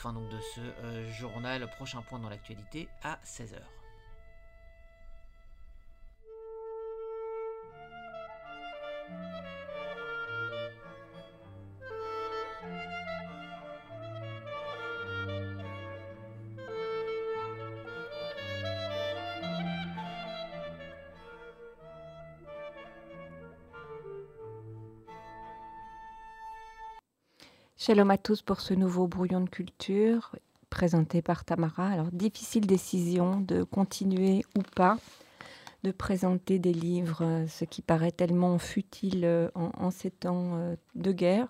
fin donc de ce euh, journal. Prochain point dans l'actualité à 16h. Shalom à tous pour ce nouveau brouillon de culture présenté par Tamara. Alors, difficile décision de continuer ou pas de présenter des livres, ce qui paraît tellement futile euh, en, ces temps euh, de guerre.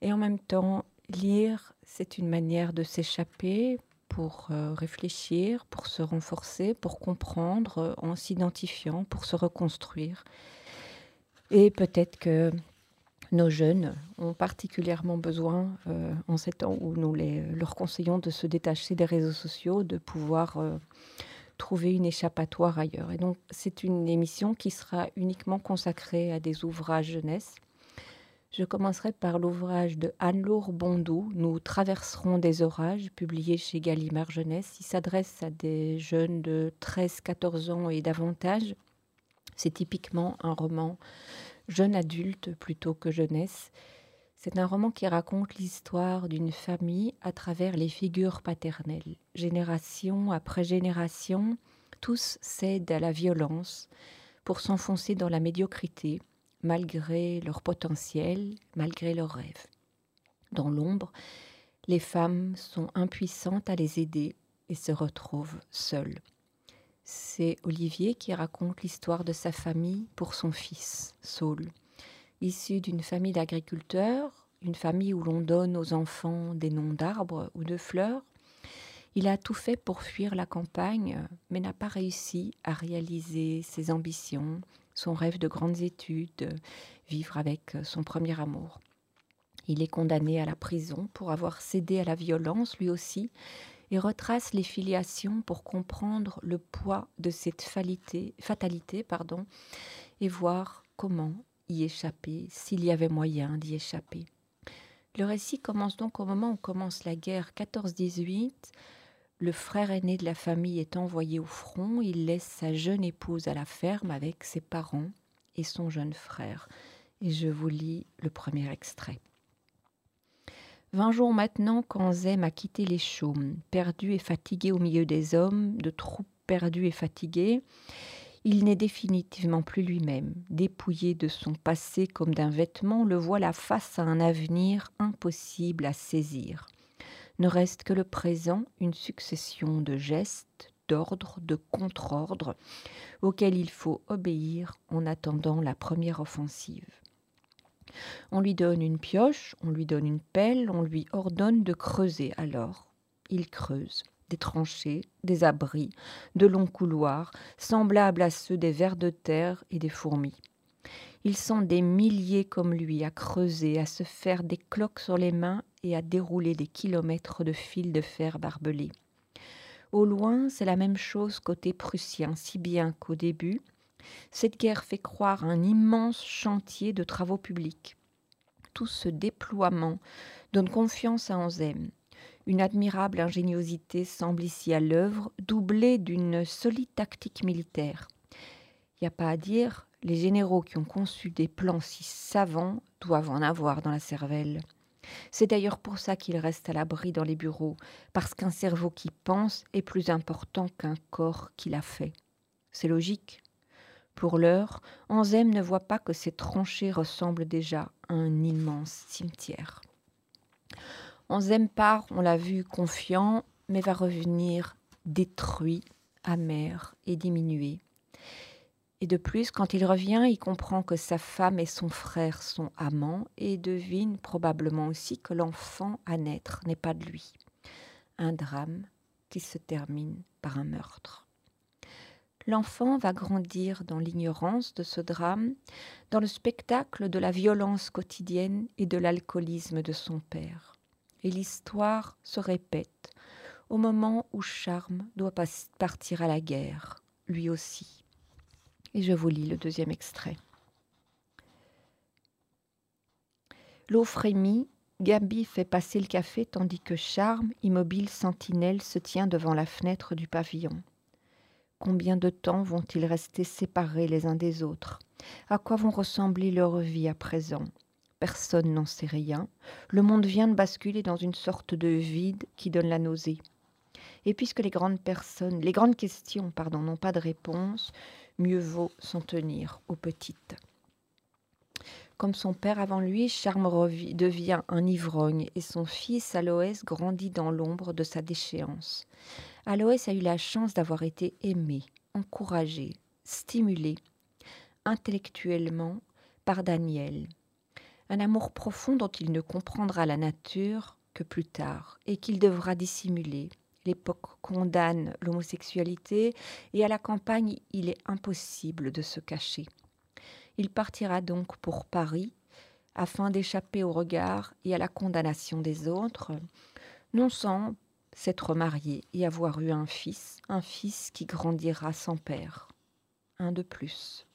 Et en même temps, lire, c'est une manière de s'échapper pour euh, réfléchir, pour se renforcer, pour comprendre, en s'identifiant, pour se reconstruire. Et peut-être que nos jeunes ont particulièrement besoin, euh, en ces temps où nous leur conseillons de se détacher des réseaux sociaux, de pouvoir euh, trouver une échappatoire ailleurs. Et donc, c'est une émission qui sera uniquement consacrée à des ouvrages jeunesse. Je commencerai par l'ouvrage de Anne-Laure Bondou, Nous traverserons des orages, publié chez Gallimard Jeunesse. Il s'adresse à des jeunes de 13-14 ans et davantage. C'est typiquement un roman jeune adulte plutôt que jeunesse. C'est un roman qui raconte l'histoire d'une famille à travers les figures paternelles. Génération après génération, tous cèdent à la violence pour s'enfoncer dans la médiocrité, malgré leur potentiel, malgré leurs rêves. Dans l'ombre, les femmes sont impuissantes à les aider et se retrouvent seules. C'est Olivier qui raconte l'histoire de sa famille pour son fils, Saul. Issu d'une famille d'agriculteurs, une famille où l'on donne aux enfants des noms d'arbres ou de fleurs, il a tout fait pour fuir la campagne, mais n'a pas réussi à réaliser ses ambitions, son rêve de grandes études, vivre avec son premier amour. Il est condamné à la prison pour avoir cédé à la violence lui aussi, et retrace les filiations pour comprendre le poids de cette fatalité, pardon, et voir comment y échapper, s'il y avait moyen d'y échapper. Le récit commence donc au moment où commence la guerre 14-18. Le frère aîné de la famille est envoyé au front. Il laisse sa jeune épouse à la ferme avec ses parents et son jeune frère. Et je vous lis le premier extrait. Vingt jours maintenant qu'Anzem a quitté les chaumes, perdu et fatigué au milieu des hommes, de troupes perdues et fatiguées, il n'est définitivement plus lui-même. Dépouillé de son passé comme d'un vêtement, le voilà face à un avenir impossible à saisir. Ne reste que le présent, une succession de gestes, d'ordres, de contre-ordres, auxquels il faut obéir en attendant la première offensive. On lui donne une pioche, on lui donne une pelle, on lui ordonne de creuser. Alors, il creuse des tranchées, des abris, de longs couloirs, semblables à ceux des vers de terre et des fourmis. Ils sont des milliers comme lui à creuser, à se faire des cloques sur les mains et à dérouler des kilomètres de fils de fer barbelés. Au loin, c'est la même chose côté prussien, si bien qu'au début, cette guerre fait croire un immense chantier de travaux publics. Tout ce déploiement donne confiance à Anzem. Une admirable ingéniosité semble ici à l'œuvre, doublée d'une solide tactique militaire. Il n'y a pas à dire, les généraux qui ont conçu des plans si savants doivent en avoir dans la cervelle. C'est d'ailleurs pour ça qu'il reste à l'abri dans les bureaux, parce qu'un cerveau qui pense est plus important qu'un corps qui l'a fait. C'est logique. Pour l'heure, Anzem ne voit pas que ces tranchées ressemblent déjà à un immense cimetière. Anzem part, on l'a vu, confiant, mais va revenir détruit, amer et diminué. Et de plus, quand il revient, il comprend que sa femme et son frère sont amants et devine probablement aussi que l'enfant à naître n'est pas de lui. Un drame qui se termine par un meurtre. L'enfant va grandir dans l'ignorance de ce drame, dans le spectacle de la violence quotidienne et de l'alcoolisme de son père. Et l'histoire se répète au moment où Charme doit partir à la guerre, lui aussi. Et je vous lis le deuxième extrait. L'eau frémit, Gabi fait passer le café tandis que Charme, immobile sentinelle, se tient devant la fenêtre du pavillon. Combien de temps vont-ils rester séparés les uns des autres? À quoi vont ressembler leurs vies à présent? Personne n'en sait rien. Le monde vient de basculer dans une sorte de vide qui donne la nausée. Et puisque les grandes personnes, les grandes questions, pardon, n'ont pas de réponse, mieux vaut s'en tenir aux petites. Comme son père avant lui, Charme devient un ivrogne et son fils Aloès grandit dans l'ombre de sa déchéance. Aloès a eu la chance d'avoir été aimé, encouragé, stimulé intellectuellement par Daniel. Un amour profond dont il ne comprendra la nature que plus tard et qu'il devra dissimuler. L'époque condamne l'homosexualité et à la campagne il est impossible de se cacher. Il partira donc pour Paris afin d'échapper au regard et à la condamnation des autres, non sans s'être marié et avoir eu un fils, un fils qui grandira sans père, un de plus.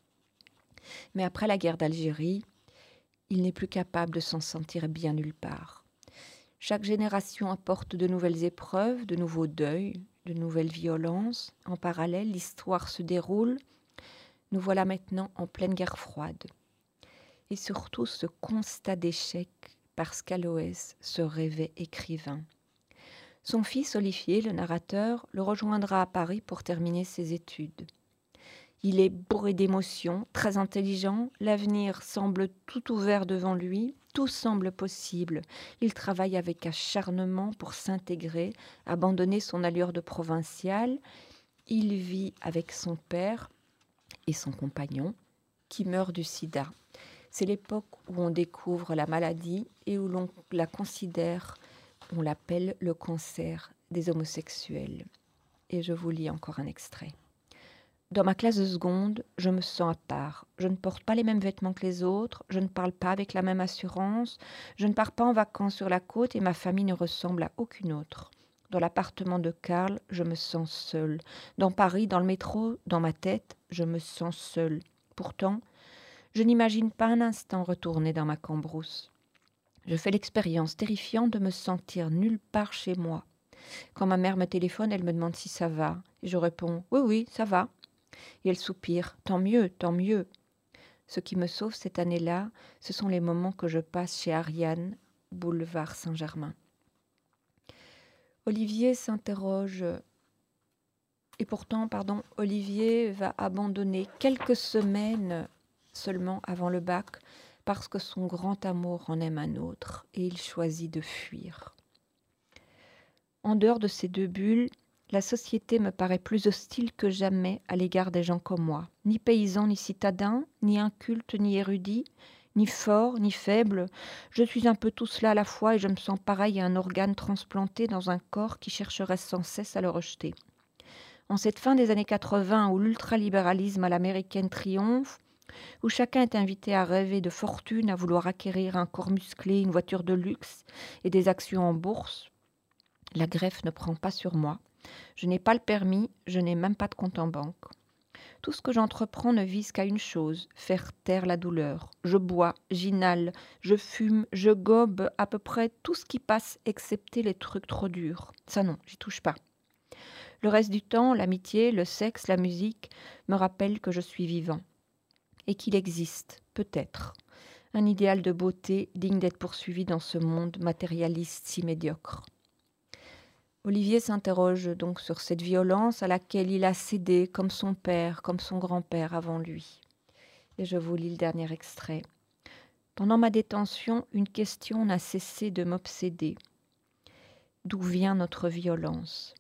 Mais après la guerre d'Algérie, il n'est plus capable de s'en sentir bien nulle part. Chaque génération apporte de nouvelles épreuves, de nouveaux deuils, de nouvelles violences. En parallèle, l'histoire se déroule nous voilà maintenant en pleine guerre froide. Et surtout ce constat d'échec parce qu'Aloès se rêvait écrivain. Son fils Olivier, le narrateur, le rejoindra à Paris pour terminer ses études. Il est bourré d'émotions, très intelligent, l'avenir semble tout ouvert devant lui, tout semble possible. Il travaille avec acharnement pour s'intégrer, abandonner son allure de provincial. Il vit avec son père, et son compagnon, qui meurt du sida. C'est l'époque où on découvre la maladie et où l'on la considère, on l'appelle le cancer des homosexuels. Et je vous lis encore un extrait. Dans ma classe de seconde, je me sens à part. Je ne porte pas les mêmes vêtements que les autres, je ne parle pas avec la même assurance, je ne pars pas en vacances sur la côte et ma famille ne ressemble à aucune autre. Dans l'appartement de Karl, je me sens seule. Dans Paris, dans le métro, dans ma tête, je me sens seule. Pourtant, je n'imagine pas un instant retourner dans ma cambrousse. Je fais l'expérience terrifiante de me sentir nulle part chez moi. Quand ma mère me téléphone, elle me demande si ça va. Je réponds Oui, oui, ça va. Et elle soupire Tant mieux, tant mieux. Ce qui me sauve cette année-là, ce sont les moments que je passe chez Ariane, boulevard Saint-Germain. Olivier s'interroge. Et pourtant, pardon, Olivier va abandonner quelques semaines seulement avant le bac parce que son grand amour en aime un autre et il choisit de fuir. En dehors de ces deux bulles, la société me paraît plus hostile que jamais à l'égard des gens comme moi, ni paysans ni citadins, ni incultes ni érudits, ni fort, ni faible. Je suis un peu tout cela à la fois et je me sens pareil à un organe transplanté dans un corps qui chercherait sans cesse à le rejeter. En cette fin des années 80 où l'ultralibéralisme à l'américaine triomphe, où chacun est invité à rêver de fortune, à vouloir acquérir un corps musclé, une voiture de luxe et des actions en bourse, la greffe ne prend pas sur moi. Je n'ai pas le permis, je n'ai même pas de compte en banque. Tout ce que j'entreprends ne vise qu'à une chose, faire taire la douleur. Je bois, j'inhale, je fume, je gobe à peu près tout ce qui passe, excepté les trucs trop durs. Ça non, j'y touche pas. Le reste du temps, l'amitié, le sexe, la musique me rappellent que je suis vivant. Et qu'il existe, peut-être, un idéal de beauté digne d'être poursuivi dans ce monde matérialiste si médiocre. Olivier s'interroge donc sur cette violence à laquelle il a cédé comme son père, comme son grand-père avant lui. Et je vous lis le dernier extrait. Pendant ma détention, une question n'a cessé de m'obséder. D'où vient notre violence?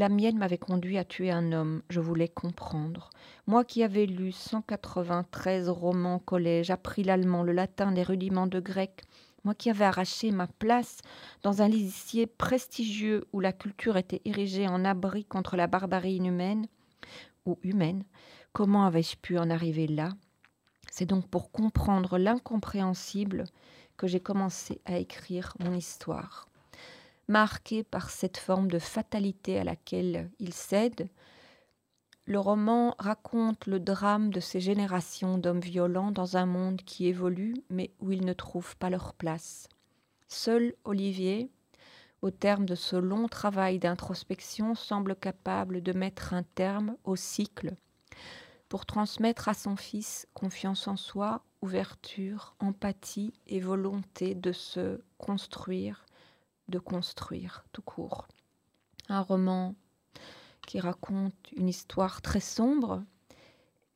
La mienne m'avait conduit à tuer un homme, je voulais comprendre. Moi qui avais lu 193 romans au collège, appris l'allemand, le latin, les rudiments de grec, moi qui avais arraché ma place dans un lycée prestigieux où la culture était érigée en abri contre la barbarie inhumaine ou humaine, comment avais-je pu en arriver là? C'est donc pour comprendre l'incompréhensible que j'ai commencé à écrire mon histoire. Marqué par cette forme de fatalité à laquelle il cède, le roman raconte le drame de ces générations d'hommes violents dans un monde qui évolue mais où ils ne trouvent pas leur place. Seul Olivier, au terme de ce long travail d'introspection, semble capable de mettre un terme au cycle pour transmettre à son fils confiance en soi, ouverture, empathie et volonté de se construire, de construire tout court. Un roman qui raconte une histoire très sombre,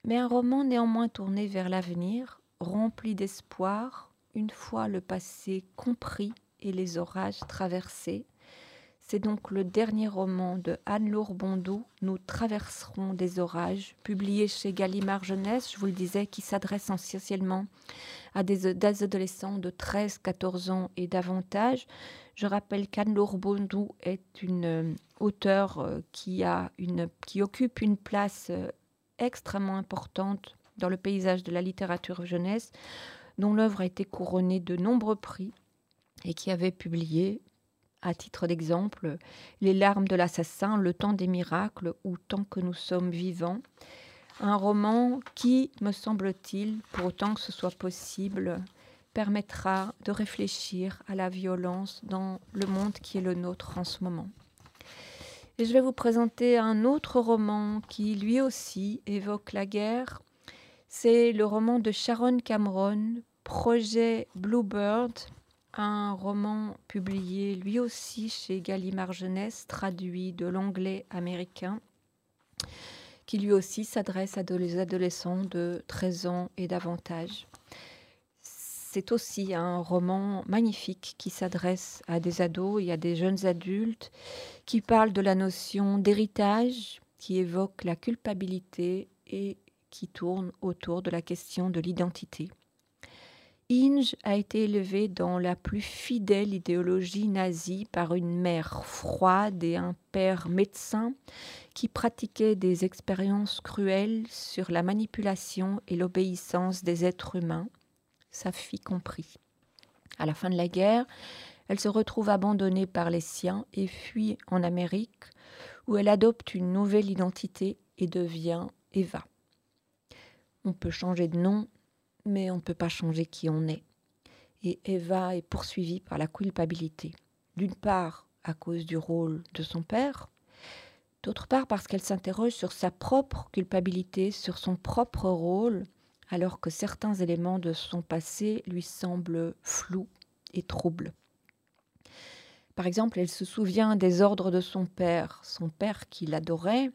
mais un roman néanmoins tourné vers l'avenir, rempli d'espoir, une fois le passé compris et les orages traversés. C'est donc le dernier roman de Anne-Laure Bondou, Nous traverserons des orages, publié chez Gallimard Jeunesse, je vous le disais, qui s'adresse essentiellement à des, adolescents de 13-14 ans et davantage. Je rappelle qu'Anne-Laure Bondou est une euh, auteure euh, qui, a qui occupe une place euh, extrêmement importante dans le paysage de la littérature jeunesse, dont l'œuvre a été couronnée de nombreux prix et qui avait publié à titre d'exemple, Les larmes de l'assassin, Le temps des miracles ou Tant que nous sommes vivants. Un roman qui, me semble-t-il, pour autant que ce soit possible, permettra de réfléchir à la violence dans le monde qui est le nôtre en ce moment. Et je vais vous présenter un autre roman qui lui aussi évoque la guerre. C'est le roman de Sharon Cameron, Projet Bluebird, un roman publié lui aussi chez Gallimard Jeunesse, traduit de l'anglais américain, qui lui aussi s'adresse à des adolescents de 13 ans et davantage. C'est aussi un roman magnifique qui s'adresse à des ados et à des jeunes adultes, qui parle de la notion d'héritage, qui évoque la culpabilité et qui tourne autour de la question de l'identité. Inge a été élevé dans la plus fidèle idéologie nazie par une mère froide et un père médecin qui pratiquait des expériences cruelles sur la manipulation et l'obéissance des êtres humains, sa fille compris. À la fin de la guerre, elle se retrouve abandonnée par les siens et fuit en Amérique, où elle adopte une nouvelle identité et devient Eva. On peut changer de nom mais on ne peut pas changer qui on est. Et Eva est poursuivie par la culpabilité. D'une part, à cause du rôle de son père, d'autre part parce qu'elle s'interroge sur sa propre culpabilité, sur son propre rôle, alors que certains éléments de son passé lui semblent flous et troubles. Par exemple, elle se souvient des ordres de son père, son père qui l'adorait,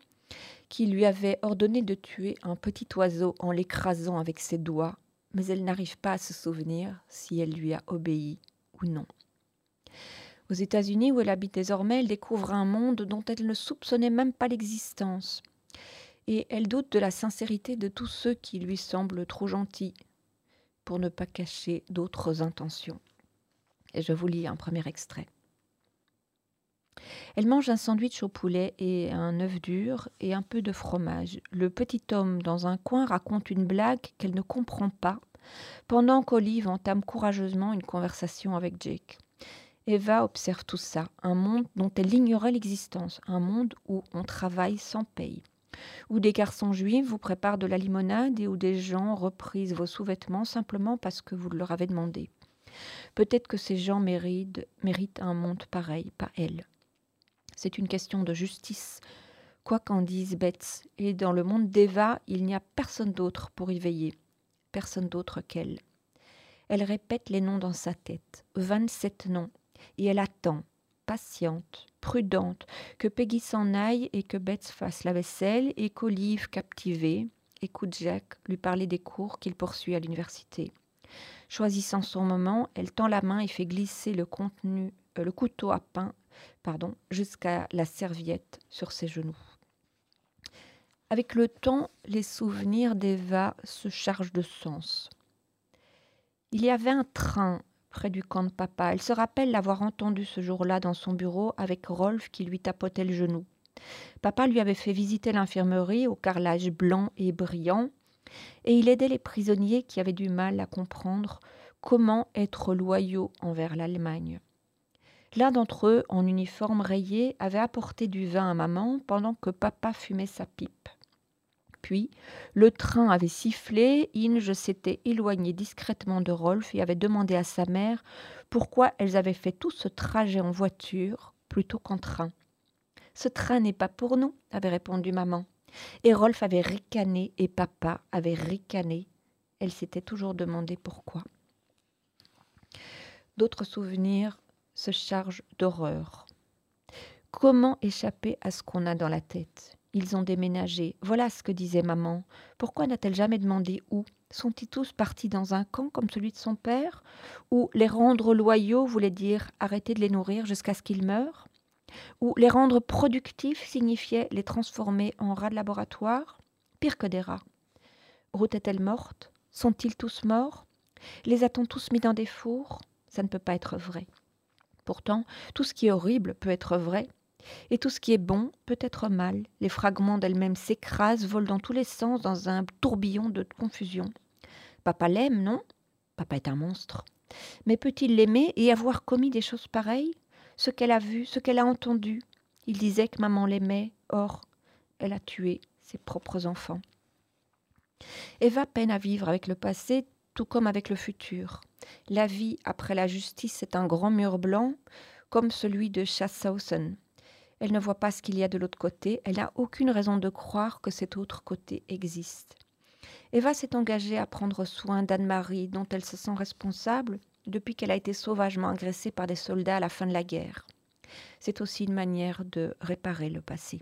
qui lui avait ordonné de tuer un petit oiseau en l'écrasant avec ses doigts mais elle n'arrive pas à se souvenir si elle lui a obéi ou non. Aux États-Unis, où elle habite désormais, elle découvre un monde dont elle ne soupçonnait même pas l'existence. Et elle doute de la sincérité de tous ceux qui lui semblent trop gentils, pour ne pas cacher d'autres intentions. Et je vous lis un premier extrait. Elle mange un sandwich au poulet et un œuf dur et un peu de fromage. Le petit homme dans un coin raconte une blague qu'elle ne comprend pas, pendant qu'Olive entame courageusement une conversation avec Jake. Eva observe tout ça, un monde dont elle ignorait l'existence, un monde où on travaille sans paye, où des garçons juifs vous préparent de la limonade et où des gens reprisent vos sous-vêtements simplement parce que vous leur avez demandé. Peut-être que ces gens méritent, méritent un monde pareil, pas elle. C'est une question de justice, quoi qu'en dise Betts. Et dans le monde d'Eva, il n'y a personne d'autre pour y veiller, personne d'autre qu'elle. Elle répète les noms dans sa tête, 27 noms, et elle attend, patiente, prudente, que Peggy s'en aille et que Betts fasse la vaisselle et qu'Olive, captivée, écoute Jack lui parler des cours qu'il poursuit à l'université. Choisissant son moment, elle tend la main et fait glisser le contenu, euh, le couteau à pain pardon, jusqu'à la serviette sur ses genoux. Avec le temps, les souvenirs d'Eva se chargent de sens. Il y avait un train près du camp de papa. Elle se rappelle l'avoir entendu ce jour-là dans son bureau avec Rolf qui lui tapotait le genou. Papa lui avait fait visiter l'infirmerie au carrelage blanc et brillant, et il aidait les prisonniers qui avaient du mal à comprendre comment être loyaux envers l'Allemagne. L'un d'entre eux, en uniforme rayé, avait apporté du vin à maman pendant que papa fumait sa pipe. Puis, le train avait sifflé, Inge s'était éloignée discrètement de Rolf et avait demandé à sa mère pourquoi elles avaient fait tout ce trajet en voiture plutôt qu'en train. Ce train n'est pas pour nous, avait répondu maman. Et Rolf avait ricané et papa avait ricané. Elle s'était toujours demandé pourquoi. D'autres souvenirs se chargent d'horreur. Comment échapper à ce qu'on a dans la tête? Ils ont déménagé. Voilà ce que disait maman. Pourquoi n'a-t-elle jamais demandé où? Sont-ils tous partis dans un camp comme celui de son père? Ou les rendre loyaux voulait dire arrêter de les nourrir jusqu'à ce qu'ils meurent? Ou les rendre productifs signifiait les transformer en rats de laboratoire? Pire que des rats. Ruth est-elle morte? Sont-ils tous morts? Les a-t-on tous mis dans des fours? Ça ne peut pas être vrai. Pourtant, tout ce qui est horrible peut être vrai, et tout ce qui est bon peut être mal. Les fragments d'elles-mêmes s'écrasent, volent dans tous les sens dans un tourbillon de confusion. Papa l'aime, non? Papa est un monstre. Mais peut-il l'aimer et avoir commis des choses pareilles? Ce qu'elle a vu, ce qu'elle a entendu. Il disait que maman l'aimait, or, elle a tué ses propres enfants. Eva peine à vivre avec le passé, tout comme avec le futur. La vie après la justice est un grand mur blanc, comme celui de Schaffhausen. Elle ne voit pas ce qu'il y a de l'autre côté. Elle n'a aucune raison de croire que cet autre côté existe. Eva s'est engagée à prendre soin d'Anne-Marie, dont elle se sent responsable depuis qu'elle a été sauvagement agressée par des soldats à la fin de la guerre. C'est aussi une manière de réparer le passé.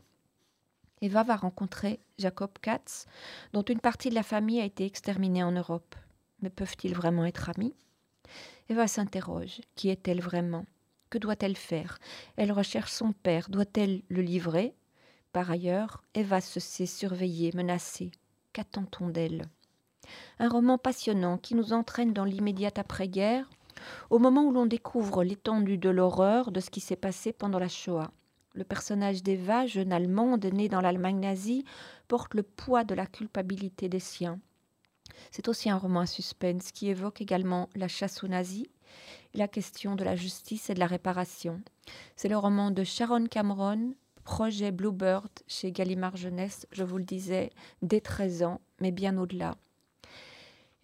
Eva va rencontrer Jacob Katz, dont une partie de la famille a été exterminée en Europe. Mais peuvent-ils vraiment être amis? Eva s'interroge. Qui est-elle vraiment? Que doit-elle faire? Elle recherche son père. Doit-elle le livrer? Par ailleurs, Eva se sait surveillée, menacée. Qu'attend-on d'elle? Un roman passionnant qui nous entraîne dans l'immédiate après-guerre, au moment où l'on découvre l'étendue de l'horreur de ce qui s'est passé pendant la Shoah. Le personnage d'Eva, jeune allemande née dans l'Allemagne nazie, porte le poids de la culpabilité des siens. C'est aussi un roman à suspense qui évoque également la chasse aux nazis la question de la justice et de la réparation. C'est le roman de Sharon Cameron, projet Bluebird chez Gallimard Jeunesse, je vous le disais, dès 13 ans, mais bien au-delà.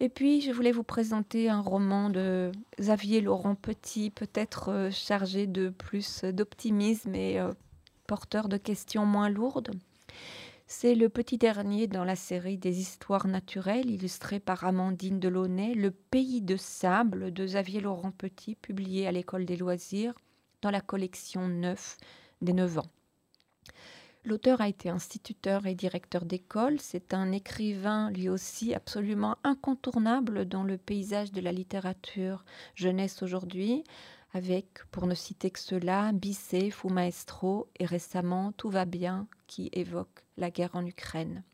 Et puis, je voulais vous présenter un roman de Xavier Laurent Petit, peut-être euh, chargé de plus d'optimisme et euh, porteur de questions moins lourdes. C'est le petit dernier dans la série des histoires naturelles illustrées par Amandine Delaunay, Le pays de sable de Xavier Laurent Petit, publié à l'école des loisirs dans la collection 9 des 9 ans. L'auteur a été instituteur et directeur d'école. C'est un écrivain, lui aussi, absolument incontournable dans le paysage de la littérature jeunesse aujourd'hui, avec, pour ne citer que cela, Bisset, Fou Maestro et récemment Tout va bien, qui évoque la guerre en Ukraine.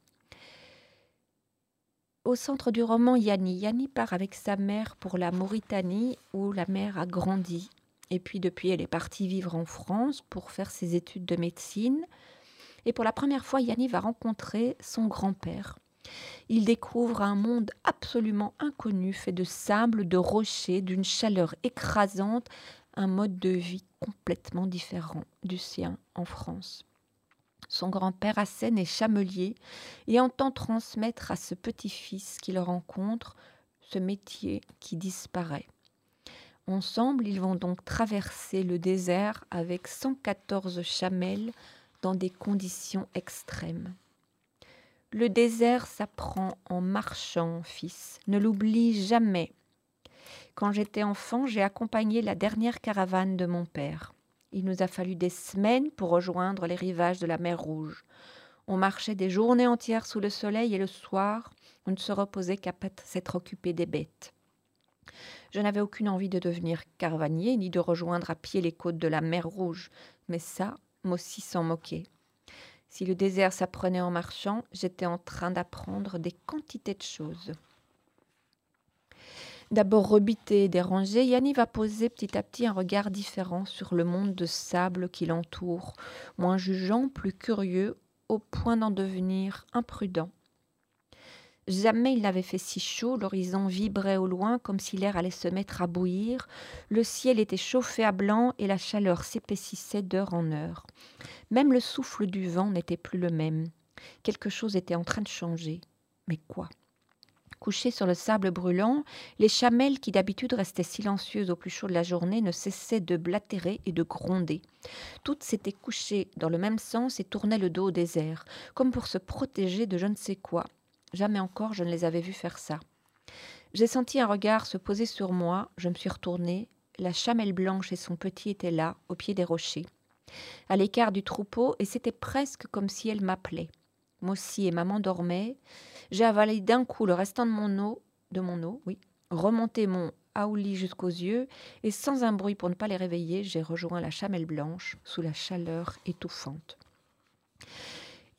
Au centre du roman, Yanni. Yanni part avec sa mère pour la Mauritanie, où la mère a grandi. Et puis depuis, elle est partie vivre en France pour faire ses études de médecine. Et pour la première fois, Yanni va rencontrer son grand-père. Il découvre un monde absolument inconnu, fait de sable, de rochers, d'une chaleur écrasante, un mode de vie complètement différent du sien en France. Son grand-père Hassen est chamelier et entend transmettre à ce petit-fils qu'il rencontre ce métier qui disparaît. Ensemble, ils vont donc traverser le désert avec 114 chamelles dans des conditions extrêmes. Le désert s'apprend en marchant, fils. Ne l'oublie jamais. Quand j'étais enfant, j'ai accompagné la dernière caravane de mon père. Il nous a fallu des semaines pour rejoindre les rivages de la mer Rouge. On marchait des journées entières sous le soleil et le soir, on ne se reposait qu'à s'être occupé des bêtes. Je n'avais aucune envie de devenir caravanier ni de rejoindre à pied les côtes de la mer Rouge, mais ça, Mossi s'en moquait. Si le désert s'apprenait en marchant, j'étais en train d'apprendre des quantités de choses. D'abord rebité et dérangé, Yanni va poser petit à petit un regard différent sur le monde de sable qui l'entoure, moins jugeant, plus curieux, au point d'en devenir imprudent. Jamais il n'avait fait si chaud, l'horizon vibrait au loin comme si l'air allait se mettre à bouillir, le ciel était chauffé à blanc et la chaleur s'épaississait d'heure en heure. Même le souffle du vent n'était plus le même. Quelque chose était en train de changer. Mais quoi? Couchées sur le sable brûlant, les chamelles qui d'habitude restaient silencieuses au plus chaud de la journée ne cessaient de blatérer et de gronder. Toutes s'étaient couchées dans le même sens et tournaient le dos au désert, comme pour se protéger de je ne sais quoi. Jamais encore je ne les avais vues faire ça. J'ai senti un regard se poser sur moi, je me suis retournée, la chamelle blanche et son petit étaient là, au pied des rochers, à l'écart du troupeau, et c'était presque comme si elle m'appelait. Mossy et maman dormaient. J'ai avalé d'un coup le restant de mon eau, de mon eau, oui, remonté mon aouli jusqu'aux yeux, et sans un bruit pour ne pas les réveiller, j'ai rejoint la chamelle blanche sous la chaleur étouffante.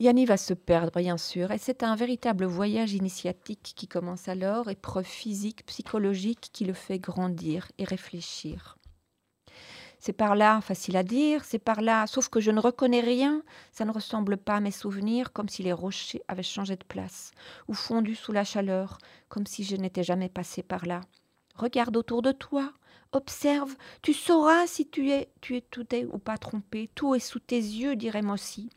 Yanni va se perdre, bien sûr, et c'est un véritable voyage initiatique qui commence alors, épreuve physique, psychologique qui le fait grandir et réfléchir. C'est par là, facile à dire, c'est par là, sauf que je ne reconnais rien, ça ne ressemble pas à mes souvenirs, comme si les rochers avaient changé de place, ou fondu sous la chaleur, comme si je n'étais jamais passé par là. Regarde autour de toi, observe, tu sauras si tu es, tu es tout est ou pas trompé, tout est sous tes yeux, dirait Mossy.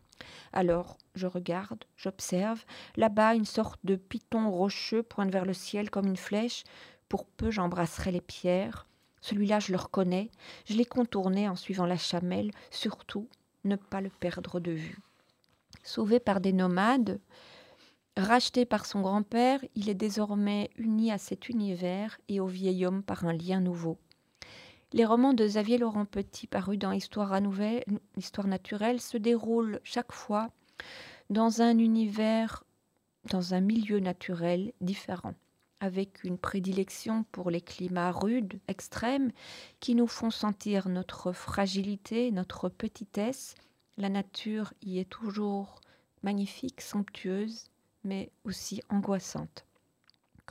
Alors, je regarde, j'observe. Là-bas, une sorte de piton rocheux pointe vers le ciel comme une flèche. Pour peu, j'embrasserai les pierres. Celui-là, je le reconnais. Je l'ai contourné en suivant la chamelle. Surtout, ne pas le perdre de vue. Sauvé par des nomades, racheté par son grand-père, il est désormais uni à cet univers et au vieil homme par un lien nouveau. Les romans de Xavier Laurent Petit parus dans Histoire, nouvelle, Histoire naturelle se déroulent chaque fois dans un univers, dans un milieu naturel différent avec une prédilection pour les climats rudes, extrêmes, qui nous font sentir notre fragilité, notre petitesse. La nature y est toujours magnifique, somptueuse, mais aussi angoissante.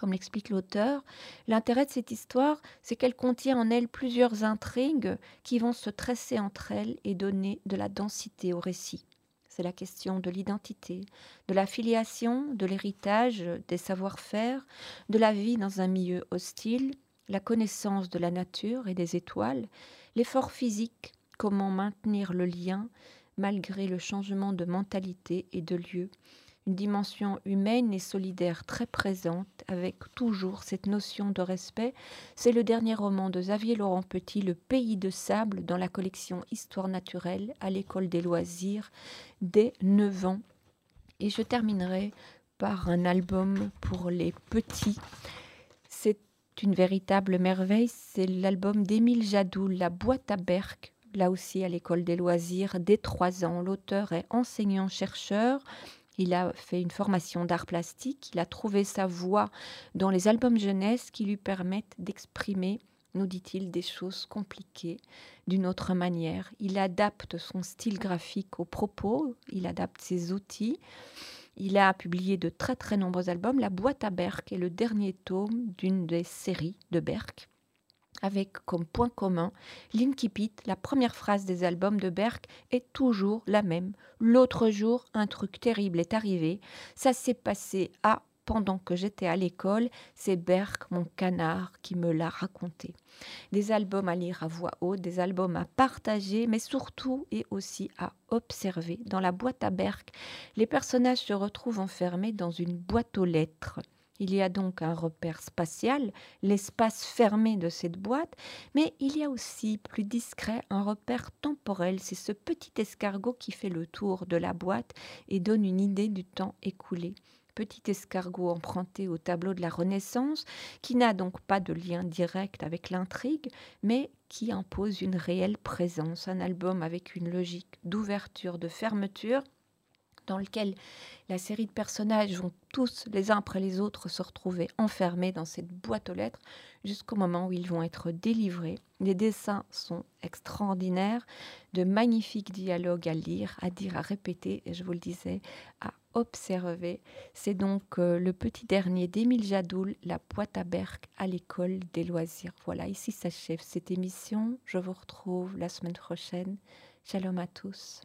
Comme l'explique l'auteur, l'intérêt de cette histoire, c'est qu'elle contient en elle plusieurs intrigues qui vont se tresser entre elles et donner de la densité au récit. C'est la question de l'identité, de la filiation, de l'héritage, des savoir-faire, de la vie dans un milieu hostile, la connaissance de la nature et des étoiles, l'effort physique, comment maintenir le lien malgré le changement de mentalité et de lieu, une dimension humaine et solidaire très présente, avec toujours cette notion de respect. C'est le dernier roman de Xavier Laurent Petit, Le Pays de sable, dans la collection Histoire naturelle à l'école des loisirs dès 9 ans. Et je terminerai par un album pour les petits. C'est une véritable merveille. C'est l'album d'Émile Jadoul, La boîte à Berck, là aussi à l'école des loisirs, dès 3 ans. L'auteur est enseignant-chercheur. Il a fait une formation d'art plastique, il a trouvé sa voix dans les albums jeunesse qui lui permettent d'exprimer, nous dit-il, des choses compliquées d'une autre manière. Il adapte son style graphique aux propos, il adapte ses outils. Il a publié de très très nombreux albums. La boîte à Berck est le dernier tome d'une des séries de Berck avec comme point commun l'incipit, la première phrase des albums de Berck est toujours la même. L'autre jour, un truc terrible est arrivé. Ça s'est passé à pendant que j'étais à l'école, c'est Berck, mon canard, qui me l'a raconté. Des albums à lire à voix haute, des albums à partager, mais surtout et aussi à observer. Dans la boîte à Berck, les personnages se retrouvent enfermés dans une boîte aux lettres. Il y a donc un repère spatial, l'espace fermé de cette boîte, mais il y a aussi, plus discret, un repère temporel. C'est ce petit escargot qui fait le tour de la boîte et donne une idée du temps écoulé. Petit escargot emprunté au tableau de la Renaissance, qui n'a donc pas de lien direct avec l'intrigue, mais qui impose une réelle présence, un album avec une logique d'ouverture, de fermeture, dans lequel la série de personnages vont tous les uns après les autres se retrouver enfermés dans cette boîte aux lettres jusqu'au moment où ils vont être délivrés. Les dessins sont extraordinaires, de magnifiques dialogues à lire, à dire, à répéter, et je vous le disais, à observer. C'est donc euh, le petit dernier d'Émile Jadoul, La boîte à Berck à l'école des loisirs. Voilà, ici s'achève cette émission. Je vous retrouve la semaine prochaine. Shalom à tous.